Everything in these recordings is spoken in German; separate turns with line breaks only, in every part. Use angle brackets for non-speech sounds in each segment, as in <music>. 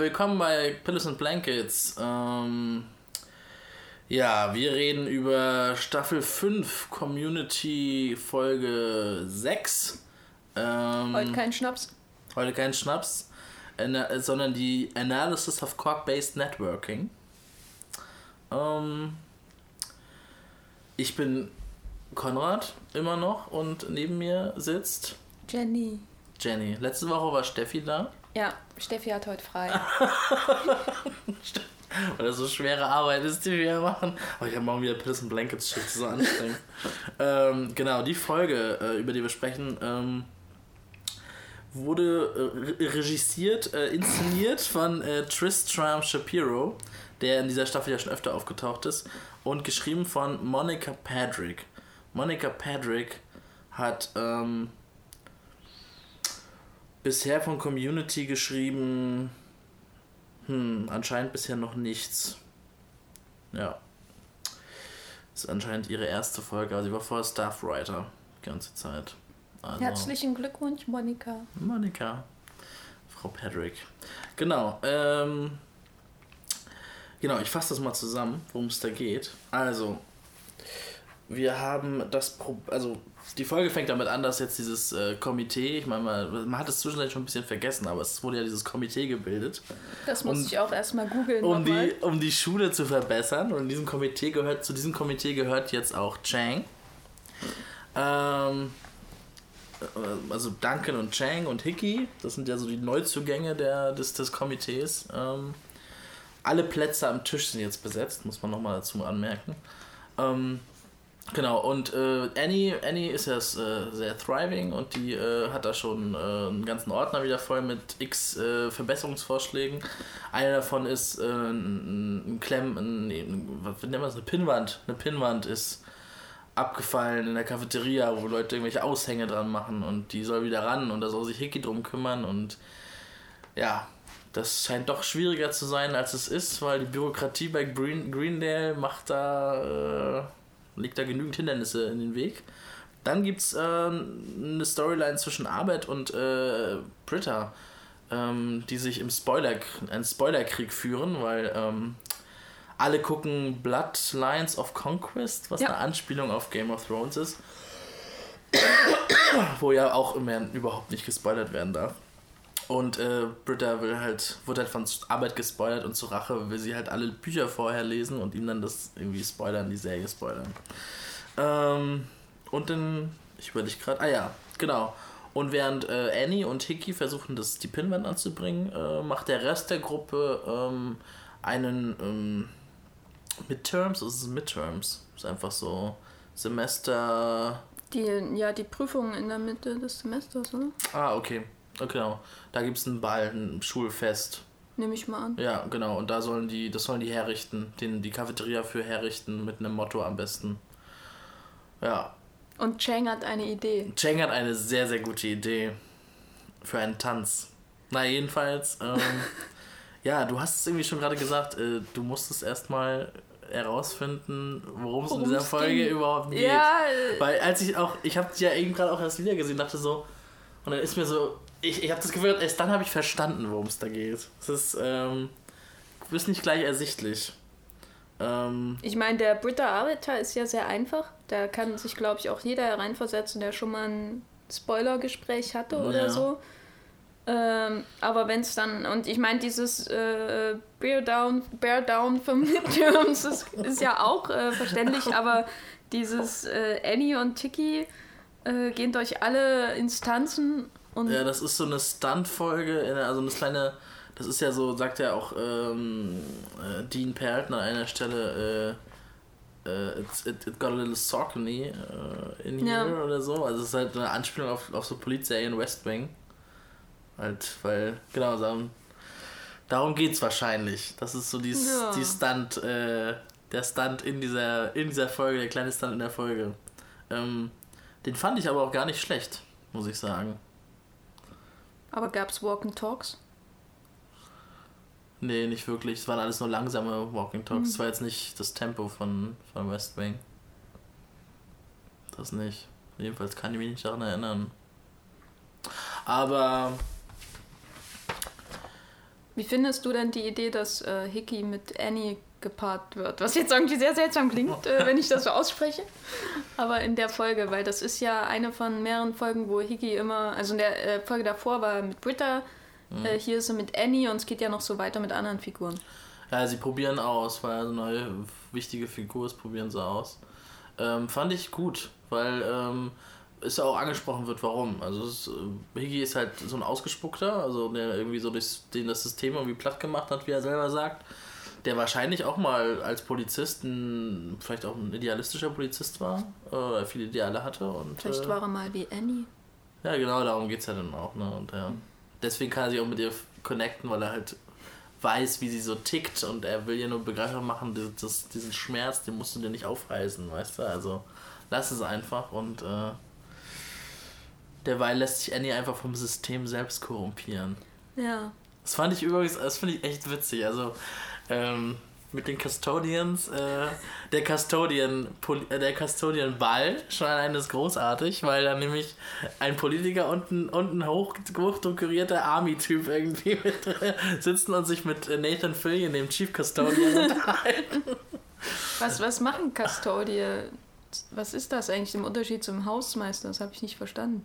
willkommen bei Pillows and Blankets. Ähm, ja, wir reden über Staffel 5, Community Folge 6.
Ähm, heute kein Schnaps.
Heute kein Schnaps, sondern die Analysis of Quark-Based Networking. Ähm, ich bin Konrad immer noch und neben mir sitzt
Jenny.
Jenny. Letzte Woche war Steffi da.
Ja, Steffi hat heute frei. <laughs>
Weil das so schwere Arbeit ist, die wir machen. Aber ich habe morgen wieder Piss and Blankets Shit, so anstrengend. <laughs> ähm, genau, die Folge, äh, über die wir sprechen, ähm, wurde äh, regisiert, äh, inszeniert von äh, Tristram Shapiro, der in dieser Staffel ja schon öfter aufgetaucht ist, und geschrieben von Monica Padrick. Monica Padrick hat ähm, bisher von Community geschrieben, hm, anscheinend bisher noch nichts. Ja. Das ist anscheinend ihre erste Folge, aber sie war vorher Staffwriter die ganze Zeit.
Also, Herzlichen Glückwunsch, Monika.
Monika. Frau Patrick. Genau. Ähm, genau, ich fasse das mal zusammen, worum es da geht. Also, wir haben das Pro also die Folge fängt damit an, dass jetzt dieses äh, Komitee, ich meine, man, man, hat es zwischendurch schon ein bisschen vergessen, aber es wurde ja dieses Komitee gebildet.
Das muss um, ich auch erstmal googeln.
Um die, um die Schule zu verbessern. Und in diesem Komitee gehört, zu diesem Komitee gehört jetzt auch Chang. Ähm, äh, also Duncan und Chang und Hickey, das sind ja so die Neuzugänge der, des, des Komitees. Ähm, alle Plätze am Tisch sind jetzt besetzt, muss man nochmal dazu anmerken. Ähm, genau, und äh, Annie, Annie ist ja äh, sehr thriving und die äh, hat da schon äh, einen ganzen Ordner wieder voll mit x äh, Verbesserungsvorschlägen. Einer davon ist ein, ein Klemm, ein, nee, was nennt man das, eine Pinnwand. Eine Pinnwand ist abgefallen in der Cafeteria, wo Leute irgendwelche Aushänge dran machen und die soll wieder ran und da soll sich Hickey drum kümmern und ja, das scheint doch schwieriger zu sein, als es ist, weil die Bürokratie bei Green, Greendale macht da, äh, legt da genügend Hindernisse in den Weg. Dann gibt es äh, eine Storyline zwischen Arbeit und äh, Britta, ähm, die sich im Spoiler, einen Spoilerkrieg führen, weil ähm, alle gucken Bloodlines of Conquest, was ja. eine Anspielung auf Game of Thrones ist. Wo ja auch immer überhaupt nicht gespoilert werden darf. Und äh, Britta will halt, wird halt von Arbeit gespoilert und zur Rache will sie halt alle Bücher vorher lesen und ihm dann das irgendwie spoilern, die Serie spoilern. Ähm, und dann, ich überlege gerade, ah ja, genau. Und während äh, Annie und Hickey versuchen, das, die Pinwand anzubringen, äh, macht der Rest der Gruppe ähm, einen ähm, Midterms? Ist es Midterms? Ist einfach so Semester.
Die, ja, die Prüfung in der Mitte des Semesters, oder?
Ah, okay. Genau. Da gibt es einen Ball, ein Schulfest.
Nehme ich mal an.
Ja, genau. Und da sollen die, das sollen die herrichten, den, die Cafeteria für herrichten mit einem Motto am besten. Ja.
Und Chang hat eine Idee.
Chang hat eine sehr, sehr gute Idee für einen Tanz. Na, jedenfalls, ähm, <laughs> ja, du hast es irgendwie schon gerade gesagt, äh, du musstest erstmal herausfinden, worum es in dieser Folge ging. überhaupt geht. Ja. Weil als ich auch, ich habe ja eben gerade auch erst wieder gesehen, dachte so, und dann ist mir so, ich, ich habe das Gefühl, erst dann habe ich verstanden, worum es da geht. Es ist, ähm, ist nicht gleich ersichtlich.
Ähm, ich meine, der Britta Arbeiter ist ja sehr einfach. Da kann sich, glaube ich, auch jeder hereinversetzen, der schon mal ein Spoiler-Gespräch hatte oder ja. so. Ähm, aber wenn es dann, und ich meine, dieses äh, Bear Down, Bear Down für Midterms ist, ist ja auch äh, verständlich, aber dieses äh, Annie und Tiki äh, gehen durch alle Instanzen und.
Ja, das ist so eine Stunt-Folge, also eine kleine. Das ist ja so, sagt ja auch ähm, äh, Dean Pelton an einer Stelle, Uh, it's, it, it, got a little Saucony uh, in here ja. oder so. Also es ist halt eine Anspielung auf, auf so Polizserien West Wing. Halt, weil, genau, darum, darum geht's wahrscheinlich. Das ist so die, ja. die Stunt, äh, der Stunt in dieser, in dieser Folge, der kleine Stunt in der Folge. Ähm, den fand ich aber auch gar nicht schlecht, muss ich sagen.
Aber gab's Walking Talks?
Nee, nicht wirklich. Es waren alles nur langsame Walking Talks. Es mhm. war jetzt nicht das Tempo von, von West Wing. Das nicht. Jedenfalls kann ich mich nicht daran erinnern. Aber
Wie findest du denn die Idee, dass äh, Hickey mit Annie gepaart wird? Was jetzt irgendwie sehr seltsam klingt, äh, wenn ich das so ausspreche. Aber in der Folge, weil das ist ja eine von mehreren Folgen, wo Hickey immer, also in der äh, Folge davor war mit Britta, mhm. Äh, hier ist sie mit Annie und es geht ja noch so weiter mit anderen Figuren.
Ja, sie probieren aus, weil eine neue wichtige Figur ist, probieren sie aus. Ähm, fand ich gut, weil ähm, es auch angesprochen wird, warum. Also es, äh, Higgy ist halt so ein Ausgespuckter, also der irgendwie so das, den das System irgendwie platt gemacht hat, wie er selber sagt. Der wahrscheinlich auch mal als Polizist ein, vielleicht auch ein idealistischer Polizist war, äh, viele Ideale hatte. Und,
vielleicht
äh,
war er mal wie Annie.
Ja, genau, darum geht es ja dann auch. Ne? Und, ja, deswegen kann er sich auch mit ihr connecten, weil er halt weiß, wie sie so tickt und er will ihr nur begreifbar machen, das, diesen Schmerz, den musst du dir nicht aufreißen, weißt du? Also lass es einfach und äh, derweil lässt sich Annie einfach vom System selbst korrumpieren. Ja. Das fand ich übrigens, das finde ich echt witzig. Also, ähm, mit den Custodians, äh, der Custodian, äh, der Custodian Ball schon allein ist großartig, weil da nämlich ein Politiker und ein, und ein hoch, hochdekorierter Army-Typ irgendwie mit äh, <laughs> sitzen und sich mit Nathan Fillion, dem Chief Custodian, unterhalten.
Was, was machen Custodians? Was ist das eigentlich im Unterschied zum Hausmeister? Das habe ich nicht verstanden.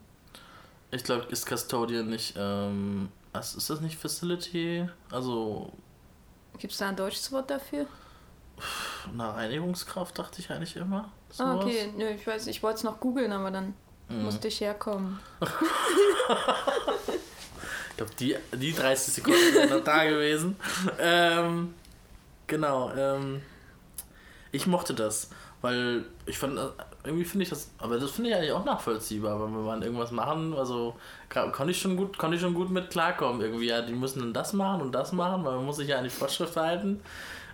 Ich glaube, ist Custodian nicht, ähm, ist das nicht Facility? Also.
Gibt es da ein deutsches Wort dafür?
Eine Reinigungskraft dachte ich eigentlich immer.
Ah, okay, Nö, ich weiß, ich wollte es noch googeln, aber dann mhm. musste ich herkommen. <laughs>
ich glaube, die, die 30 Sekunden sind noch da gewesen. <laughs> Ähm, genau, ähm, ich mochte das, weil ich fand, irgendwie finde ich das, aber das finde ich eigentlich auch nachvollziehbar, wenn wir irgendwas machen, also konnte ich schon gut, konnte ich schon gut mit klarkommen. Irgendwie, ja, die müssen dann das machen und das machen, weil man muss sich ja an die Vorschrift halten.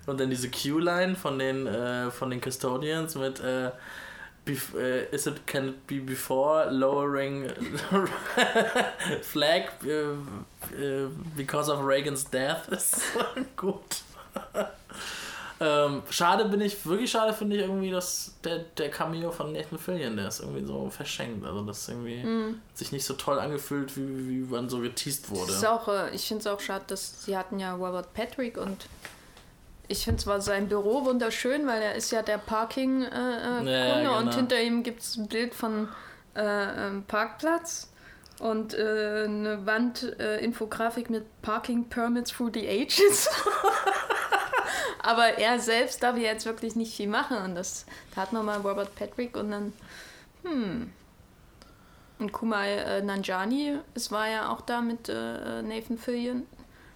Und dann diese Q-Line von den äh, von den Custodians mit äh, Bef uh, is it can it be before lowering <laughs> flag uh, uh, because of Reagan's death? <laughs> Ist gut ähm, schade bin ich, wirklich schade finde ich irgendwie, dass der, der Cameo von Nathan Fillion, der ist irgendwie so verschenkt. Also das irgendwie mm. sich nicht so toll angefühlt, wie, wie man so geteased wurde.
Auch, äh, ich finde es auch schade, dass sie hatten ja Robert Patrick und ich finde zwar sein Büro wunderschön, weil er ist ja der Parking-Kunde äh, ja, genau. und hinter ihm gibt es ein Bild von äh, ähm, Parkplatz und äh, eine Wand-Infografik äh, mit Parking Permits through the Ages. <laughs> Aber er selbst darf jetzt wirklich nicht viel machen. Und das tat nochmal Robert Patrick und dann, hm. Und Kumail äh, Nanjani, es war ja auch da mit äh, Nathan Fillion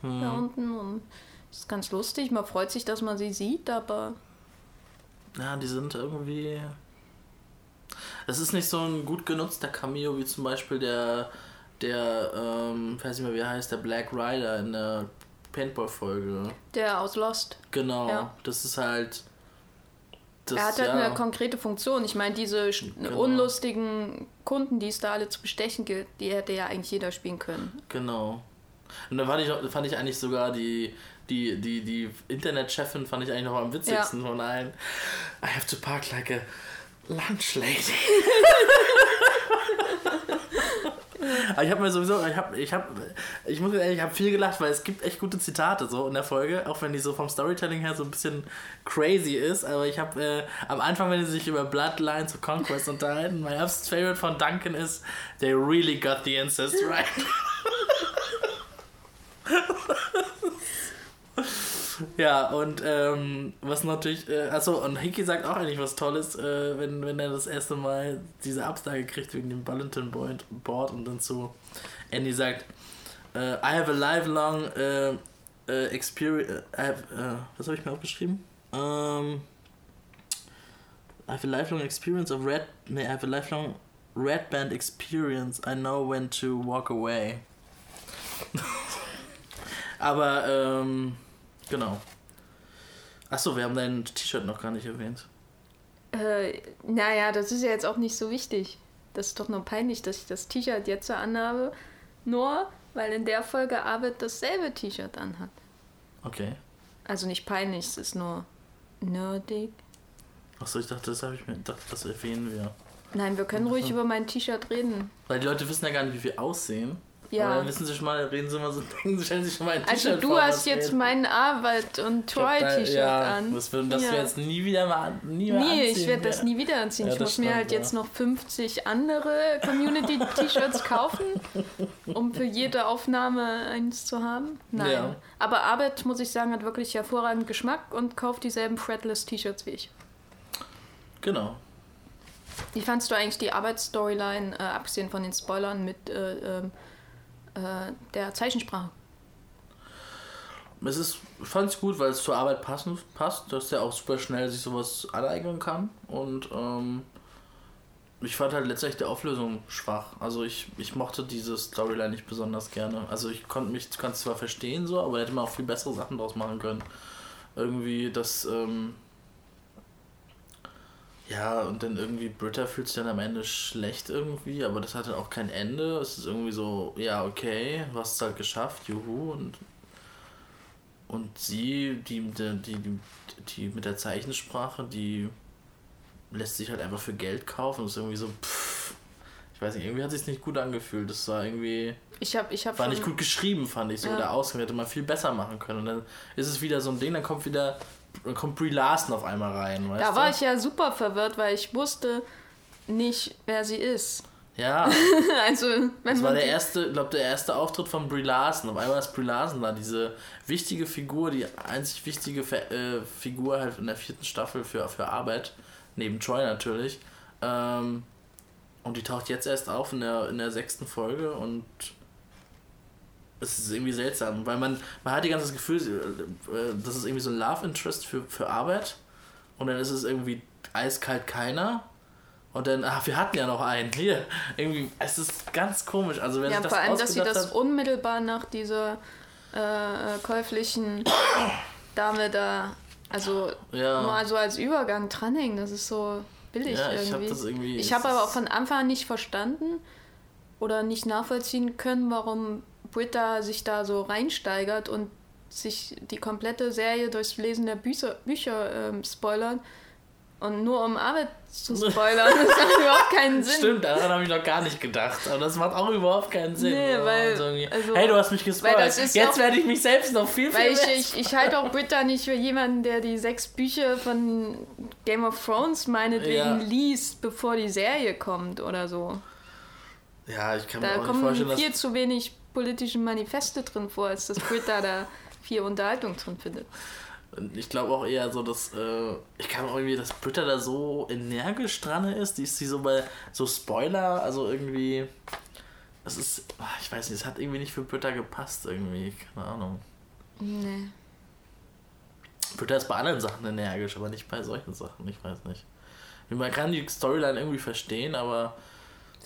hm. da unten. Und das ist ganz lustig. Man freut sich, dass man sie sieht, aber.
Ja, die sind irgendwie. Es ist nicht so ein gut genutzter Cameo wie zum Beispiel der, der, ähm, weiß nicht mehr wie er heißt, der Black Rider in der Paintball-Folge.
Der aus Lost.
Genau, ja. das ist halt.
Das, er hat halt ja. eine konkrete Funktion. Ich meine, diese genau. unlustigen Kunden, die es da alle zu bestechen gilt, die hätte ja eigentlich jeder spielen können.
Genau. Und da fand ich, fand ich eigentlich sogar die, die, die, die Internetchefin fand ich eigentlich noch am witzigsten ja. von allen. I have to park like a lunch lady. <laughs> Aber ich habe mir sowieso, ich habe, ich habe, ich muss ehrlich, ich habe viel gelacht, weil es gibt echt gute Zitate so in der Folge, auch wenn die so vom Storytelling her so ein bisschen crazy ist. Aber ich habe äh, am Anfang, wenn sie sich über Bloodlines und Conquest unterhalten, mein erstes Favorite von Duncan ist, they really got the incest right. <laughs> Ja, und ähm, was natürlich, äh, achso, und Hickey sagt auch eigentlich was Tolles, äh, wenn, wenn er das erste Mal diese Absage kriegt wegen dem Bulletin Board und dann zu Andy sagt, äh, I have a lifelong äh, äh, experience, äh, was habe ich mir aufgeschrieben? Ähm, I have a lifelong experience of red, nee, I have a lifelong red band experience, I know when to walk away. <laughs> Aber, ähm, Genau. Achso, wir haben dein T-Shirt noch gar nicht erwähnt.
Äh, naja, das ist ja jetzt auch nicht so wichtig. Das ist doch nur peinlich, dass ich das T-Shirt jetzt so anhabe. Nur, weil in der Folge Arbeit dasselbe T-Shirt anhat.
Okay.
Also nicht peinlich, es ist nur nerdig.
Achso, ich dachte, das habe ich mir gedacht, das erwähnen wir.
Nein, wir können ruhig über mein T-Shirt reden.
Weil die Leute wissen ja gar nicht, wie wir aussehen. Ja. Und dann wissen sie schon mal, reden sie mal so, <laughs> sie, stellen sich schon mal ein
T-Shirt Also du hast jetzt reden. mein Arbeit und Troy-T-Shirt
ja, an. Das, das ja. wir jetzt nie wieder mal nie mehr
Nee, anziehen. ich werde das nie wieder anziehen. Ja, ich muss stimmt, mir halt jetzt noch 50 andere Community-T-Shirts <laughs> kaufen, um für jede Aufnahme eins zu haben. Nein. Aber Arbeit, muss ich sagen, hat wirklich hervorragenden Geschmack und kauft dieselben Fretless-T-Shirts wie ich.
Genau.
Wie fandst du eigentlich die Arbeitsstoryline, äh, abgesehen von den Spoilern, mit äh, ähm, äh, der Zeichensprache?
Es ist, fand ich gut, weil es zur Arbeit passend passt, dass der auch super schnell sich sowas aneignen kann. Und ähm, ich fand halt letztendlich die Auflösung schwach. Also ich, ich mochte diese Storyline nicht besonders gerne. Also ich konnte mich konnte zwar verstehen so, aber hätte man auch viel bessere Sachen draus machen können. Irgendwie das ähm, ja, und dann irgendwie Britta fühlt sich dann am Ende schlecht irgendwie, aber das hatte auch kein Ende. Es ist irgendwie so, ja, okay, du hast es halt geschafft, juhu. Und, und sie, die, die, die, die mit der Zeichensprache, die lässt sich halt einfach für Geld kaufen. Das ist irgendwie so, pff, ich weiß nicht, irgendwie hat sich nicht gut angefühlt. Das war irgendwie.
Ich hab, ich hab
war nicht gut geschrieben, fand ich so. Ja. Der Ausgang hätte man viel besser machen können. Und dann ist es wieder so ein Ding, dann kommt wieder dann kommt Brie Larson auf einmal rein.
Weißt da war ich ja super verwirrt, weil ich wusste nicht, wer sie ist.
Ja. <laughs> also, das war der erste, glaube der erste Auftritt von Brie Larson. Auf einmal ist Brie Larson da, diese wichtige Figur, die einzig wichtige äh, Figur halt in der vierten Staffel für, für Arbeit, neben Troy natürlich. Ähm, und die taucht jetzt erst auf in der, in der sechsten Folge und es ist irgendwie seltsam, weil man, man hat die ganze das Gefühl, äh, das ist irgendwie so ein Love Interest für, für Arbeit und dann ist es irgendwie eiskalt keiner und dann, ach, wir hatten ja noch einen. Hier, irgendwie, es ist ganz komisch. Also, wenn
ja,
das
vor allem, dass sie das hat, unmittelbar nach dieser äh, äh, käuflichen Dame da, also ja. nur also als Übergang dranhängen, das ist so billig ja, irgendwie. Irgendwie. Ich habe aber auch von Anfang an nicht verstanden oder nicht nachvollziehen können, warum Britta sich da so reinsteigert und sich die komplette Serie durchs Lesen der Bücher, Bücher ähm, spoilert. Und nur um Arbeit zu <laughs> spoilern, das macht überhaupt keinen Sinn.
Stimmt, daran habe ich noch gar nicht gedacht. Aber das macht auch überhaupt keinen Sinn.
Nee, weil,
also, hey, du hast mich gespoilert. Jetzt werde ich mich selbst noch viel, viel
Weil ich, ich, ich halte auch Britta nicht für jemanden, der die sechs Bücher von Game of Thrones meinetwegen ja. liest, bevor die Serie kommt oder so.
Ja, ich kann mir
da
auch
nicht vorstellen, Da kommen viel zu wenig politischen Manifeste drin vor, als dass Britta da viel Unterhaltung drin findet.
Ich glaube auch eher so, dass äh, ich kann auch irgendwie, dass Britta da so energisch dran ist. Die ist sie so bei so Spoiler, also irgendwie. Es ist, ah, ich weiß nicht, es hat irgendwie nicht für Britta gepasst irgendwie, keine Ahnung.
Nee.
Britta ist bei anderen Sachen energisch, aber nicht bei solchen Sachen, ich weiß nicht. Man kann die Storyline irgendwie verstehen, aber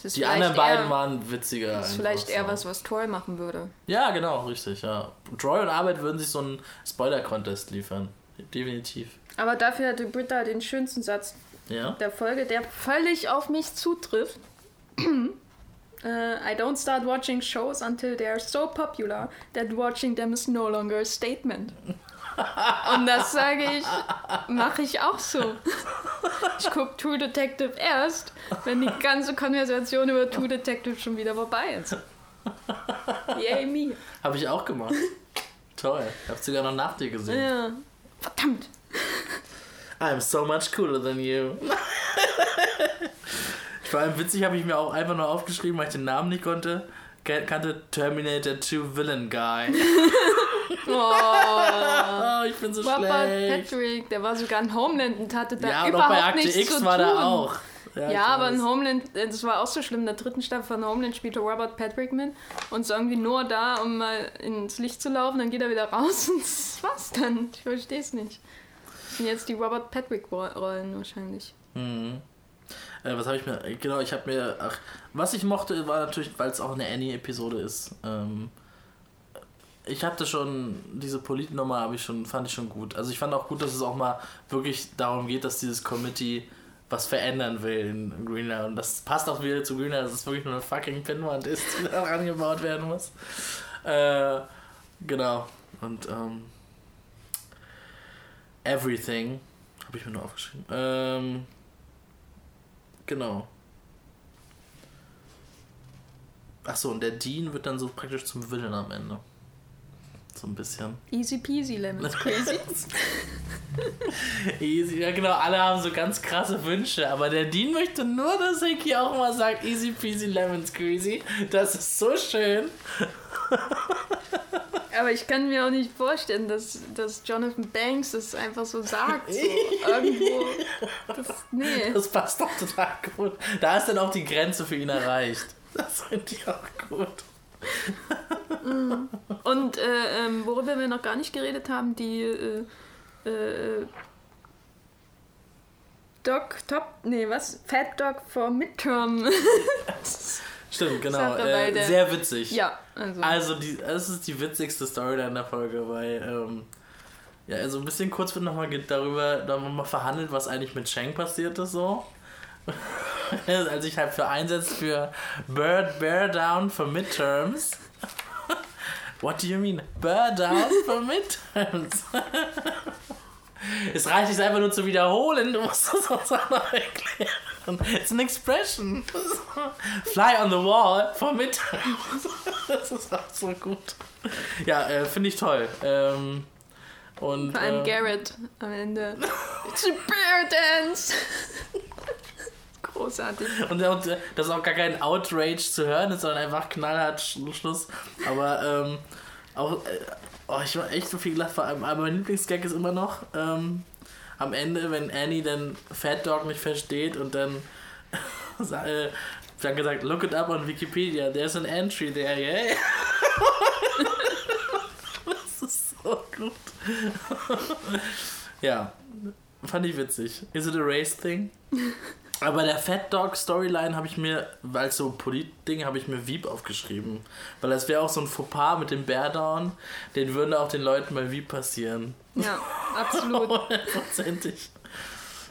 die anderen beiden eher, waren witziger.
Das ist vielleicht eher so. was, was Troy machen würde.
Ja, genau, richtig, ja. Troy und Arbeit würden sich so einen Spoiler-Contest liefern. Definitiv.
Aber dafür hatte Britta den schönsten Satz
ja?
der Folge, der völlig auf mich zutrifft. uh, <clears throat> I don't start watching shows until they are so popular that watching them is no longer a statement. Und das sage ich, mache ich auch so. Ich gucke True Detective erst, wenn die ganze Konversation über True Detective schon wieder vorbei ist. Yay me.
Habe ich auch gemacht. Toll. Ich habe sogar noch nach dir gesehen.
Ja. Verdammt.
I'm so much cooler than you. Vor allem witzig habe ich mir auch einfach nur aufgeschrieben, weil ich den Namen nicht konnte. Kannte Terminator 2 Villain Guy. Oh, <laughs> ich bin so Robert schlecht.
Patrick, der war sogar in Homeland und hatte da
ja,
überhaupt
bei Akte
nichts
X
zu
war
tun.
da auch.
Ja, ja aber in Homeland, äh, das war auch so schlimm, in der dritten Staffel von Homeland spielte Robert Patrick mit und ist irgendwie nur da, um mal ins Licht zu laufen, dann geht er wieder raus <laughs> und das war's dann. Ich verstehe es nicht. Das sind jetzt die Robert Patrick-Rollen wahrscheinlich.
Mhm. Äh, was habe ich mir, genau, ich habe mir, ach, was ich mochte, war natürlich, weil es auch eine Annie-Episode ist, ähm, ich hatte schon, diese Politnummer habe ich schon, fand ich schon gut. Also ich fand auch gut, dass es auch mal wirklich darum geht, dass dieses Committee was verändern will in Greenland. Und das passt auch wieder zu Greenland, dass es wirklich nur eine fucking Pinnwand ist, die da <laughs> rangebaut werden muss. Äh, genau. Und ähm, Everything habe ich mir nur aufgeschrieben. Ähm, genau. Achso, und der Dean wird dann so praktisch zum Villain am Ende. So ein bisschen.
Easy peasy lemons <laughs> crazy.
easy, ja genau, alle haben so ganz krasse Wünsche, aber der Dean möchte nur, dass Hickey auch mal sagt, easy peasy lemons crazy. Das ist so schön.
Aber ich kann mir auch nicht vorstellen, dass, dass Jonathan Banks das einfach so sagt. So <laughs> irgendwo.
Das, nee. das passt doch total gut. Da ist dann auch die Grenze für ihn erreicht. Das finde ich auch gut. <laughs>
Und äh, ähm, worüber wir noch gar nicht geredet haben, die äh, äh, Dog Top, nee, was? Fat Dog for Midterm. <laughs>
Stimmt, genau. Äh, sehr witzig. Ja, also. Also, die, das ist die witzigste Story in der Folge, weil, ähm, ja, also ein bisschen kurz wird nochmal darüber nochmal verhandelt, was eigentlich mit Cheng passiert ist, so. <laughs> Als ich halt für einsetzt für Bird Bear Down for Midterms. What do you mean? Down for Midterms? es reicht nicht einfach nur zu wiederholen, du musst das uns auch noch erklären. It's an expression. Fly on the wall for Midterms. das ist auch so gut. Ja, äh, finde ich toll. Ähm, und,
Vor allem äh, Garrett am Ende. It's a bear dance. Großartig. <laughs>
Und, und das ist auch gar kein Outrage zu hören ist, sondern einfach knallhart Schluss. Aber ähm, auch, äh, oh, ich war echt so viel gelacht. Vor allem, aber mein Lieblingsgag ist immer noch ähm, am Ende, wenn Annie dann Fat Dog nicht versteht und dann <laughs> äh, dann gesagt, look it up on Wikipedia, there's an entry there, yeah. <laughs> das ist so gut. ja, fand ich witzig. Is it a race thing? Aber der Fat Dog Storyline habe ich mir, weil so Polit-Ding, habe ich mir Wieb aufgeschrieben. Weil das wäre auch so ein Fauxpas mit dem Bear Down, den würden auch den Leuten bei Wieb passieren.
Ja, absolut. <laughs>
Hundertprozentig.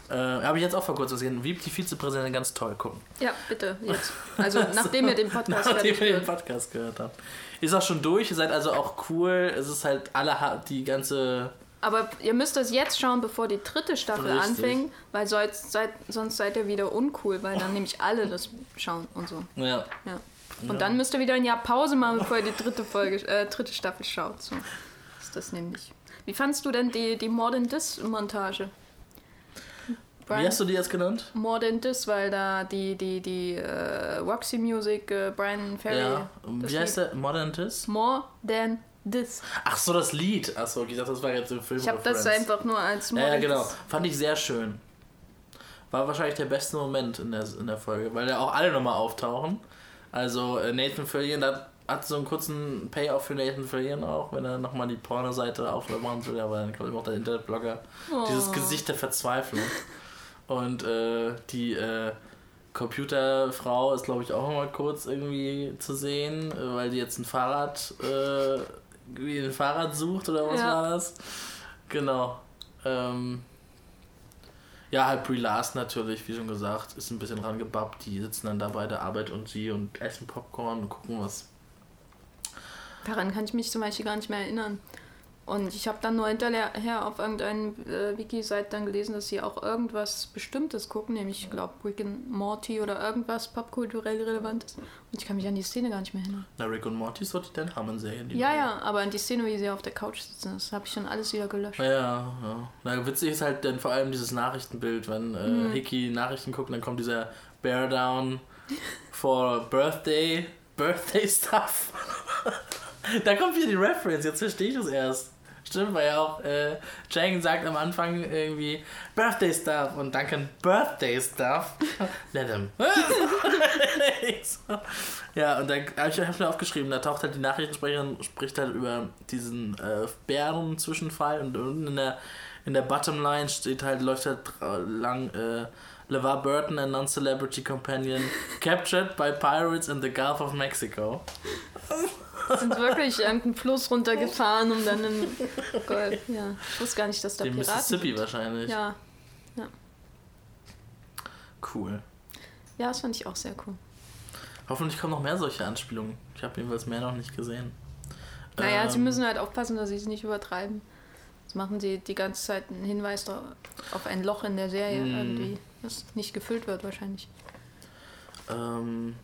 Äh, habe ich jetzt auch vor kurzem gesehen. Wieb, die Vizepräsidentin, ganz toll gucken.
Ja, bitte, jetzt. <laughs> Also, nachdem ihr den Podcast
Nachdem ihr den Podcast gehört habt. Ist auch schon durch, ihr seid also auch cool. Es ist halt alle, die ganze
aber ihr müsst das jetzt schauen, bevor die dritte Staffel Richtig. anfängt, weil sonst seid, sonst seid ihr wieder uncool, weil dann nämlich alle das schauen und so.
Ja.
ja. Und ja. dann müsst ihr wieder ein Jahr Pause machen, bevor ihr die dritte Folge, äh, dritte Staffel schaut. So ist das nämlich. Wie fandst du denn die, die More Than This Montage?
Brian, Wie hast du die jetzt genannt?
More Than This, weil da die, die, die äh, Roxy Music, äh, Brian Ferry. Ja,
wie heißt der? More Than This?
More Than das.
Ach so, das Lied. Ach so, ich dachte, das war jetzt im Film.
Ich habe das einfach nur als
Moment. Ja, ja, genau. Fand ich sehr schön. War wahrscheinlich der beste Moment in der, in der Folge, weil da auch alle nochmal auftauchen. Also äh, Nathan Fillion, da hat so einen kurzen Payoff für Nathan Fillion auch, wenn er nochmal die Pornoseite aufmachen will, aber dann kommt auch der Internetblogger. Oh. Dieses Gesicht der Verzweiflung. Und äh, die äh, Computerfrau ist, glaube ich, auch nochmal kurz irgendwie zu sehen, äh, weil die jetzt ein Fahrrad äh, wie ein Fahrrad sucht oder was ja. war das? Genau. Ähm, ja, halt Brie Larson natürlich, wie schon gesagt, ist ein bisschen rangebappt. Die sitzen dann da bei der Arbeit und sie und essen Popcorn und gucken was.
Daran kann ich mich zum Beispiel gar nicht mehr erinnern. Und ich habe dann nur hinterher auf irgendeinem äh, Wiki-Seite dann gelesen, dass sie auch irgendwas Bestimmtes gucken, nämlich, ich glaube, Rick and Morty oder irgendwas popkulturell Relevantes. Und ich kann mich an die Szene gar nicht mehr erinnern.
Na, Rick und Morty ist doch die Dan Harmon-Serie.
Ja, ja, aber an die Szene, wie sie auf der Couch sitzen, das habe ich schon alles wieder gelöscht.
Ja, ja. Na, witzig ist halt dann vor allem dieses Nachrichtenbild, wenn äh, mhm. Hickey Nachrichten guckt, dann kommt dieser Bear Down for Birthday, Birthday Stuff. <laughs> da kommt wieder die Reference, jetzt verstehe ich es erst. Stimmt, weil ja auch äh, Chang sagt am Anfang irgendwie Birthday Stuff und Duncan Birthday Stuff. <laughs> Let him. <laughs> ja, und dann habe ich hab mir aufgeschrieben, da taucht halt die Nachrichtensprecherin, spricht halt über diesen äh, Bären-Zwischenfall und unten in der, in der Bottomline steht halt, läuft halt lang äh, LeVar Burton, a non-celebrity companion, captured by pirates in the Gulf of Mexico <laughs>
sind wirklich irgendeinen Fluss runtergefahren, um dann in Gold. Ja, ich wusste gar nicht, dass da
Den
Piraten
Mississippi gibt. wahrscheinlich.
Ja. ja.
Cool.
Ja, das fand ich auch sehr cool.
Hoffentlich kommen noch mehr solche Anspielungen. Ich habe jedenfalls mehr noch nicht gesehen.
Naja, ähm, sie müssen halt aufpassen, dass sie es nicht übertreiben. Das machen sie die ganze Zeit einen Hinweis auf ein Loch in der Serie mm. irgendwie, das nicht gefüllt wird wahrscheinlich.
Ähm,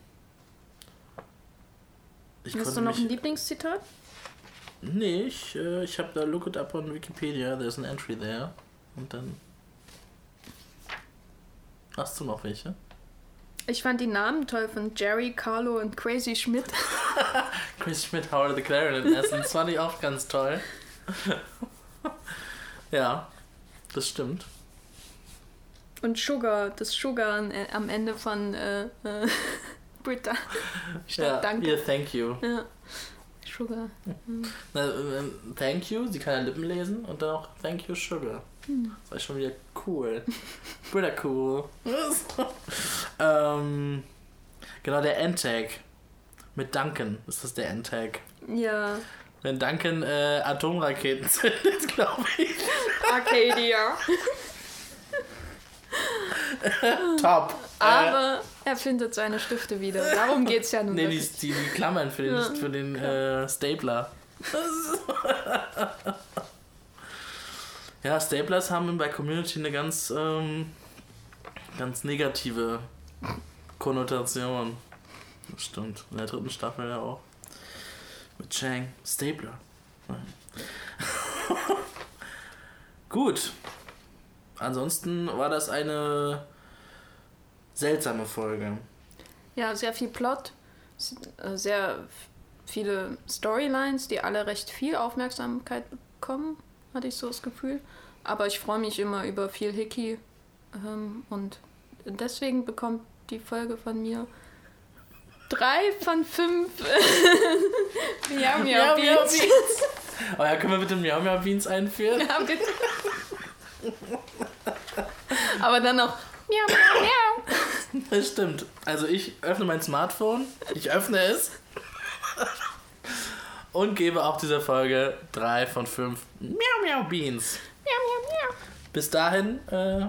Ich Hast du noch ein Lieblingszitat?
Nee, ich, äh, ich habe da Look it up on Wikipedia, there's an entry there. Und dann. Hast du noch welche?
Ich fand die Namen toll von Jerry, Carlo und Crazy Schmidt. <laughs>
Crazy Schmidt, Howard the Clarinet. Das fand ich auch ganz toll. <laughs> ja, das stimmt.
Und Sugar, das Sugar am Ende von äh, äh, <laughs> Britta. <laughs>
Statt ja, Danke. Yeah, thank you.
Ja. Sugar.
Mhm. Na, äh, thank you, sie kann ja Lippen lesen und dann auch thank you, Sugar. Mhm. Das war schon wieder cool. <laughs> Britta cool. <laughs> ähm, genau, der Endtag. Mit Duncan ist das der Endtag.
Ja.
Wenn Duncan äh, Atomraketen zündet, glaube ich.
Arcadia.
Top.
Aber äh, er findet seine Stifte wieder. Darum geht es ja nur.
Nee, die, die, die, Klammern für den, ja. für den äh, Stapler. ja, Staplers haben bei Community eine ganz, ähm, ganz negative Konnotation. Das stimmt. In der dritten Staffel ja auch. Mit Chang. Stapler. <laughs> Gut. Ansonsten war das eine seltsame Folge.
Ja, sehr viel Plot, äh, sehr viele Storylines, die alle recht viel Aufmerksamkeit bekommen, hatte ich so das Gefühl. Aber ich freue mich immer über viel Hickey ähm, und deswegen bekommt die Folge von mir drei von fünf <laughs>
Miau Miau Beans. Oh ja, können wir bitte Miau Miau Beans einführen? Ja, bitte.
Aber dann noch Miau Miau Miau.
Das stimmt. Also ich öffne mein Smartphone, ich öffne es und gebe auch dieser Folge drei von fünf Miau Miau Beans. Miau Miau Miau. Bis dahin, äh.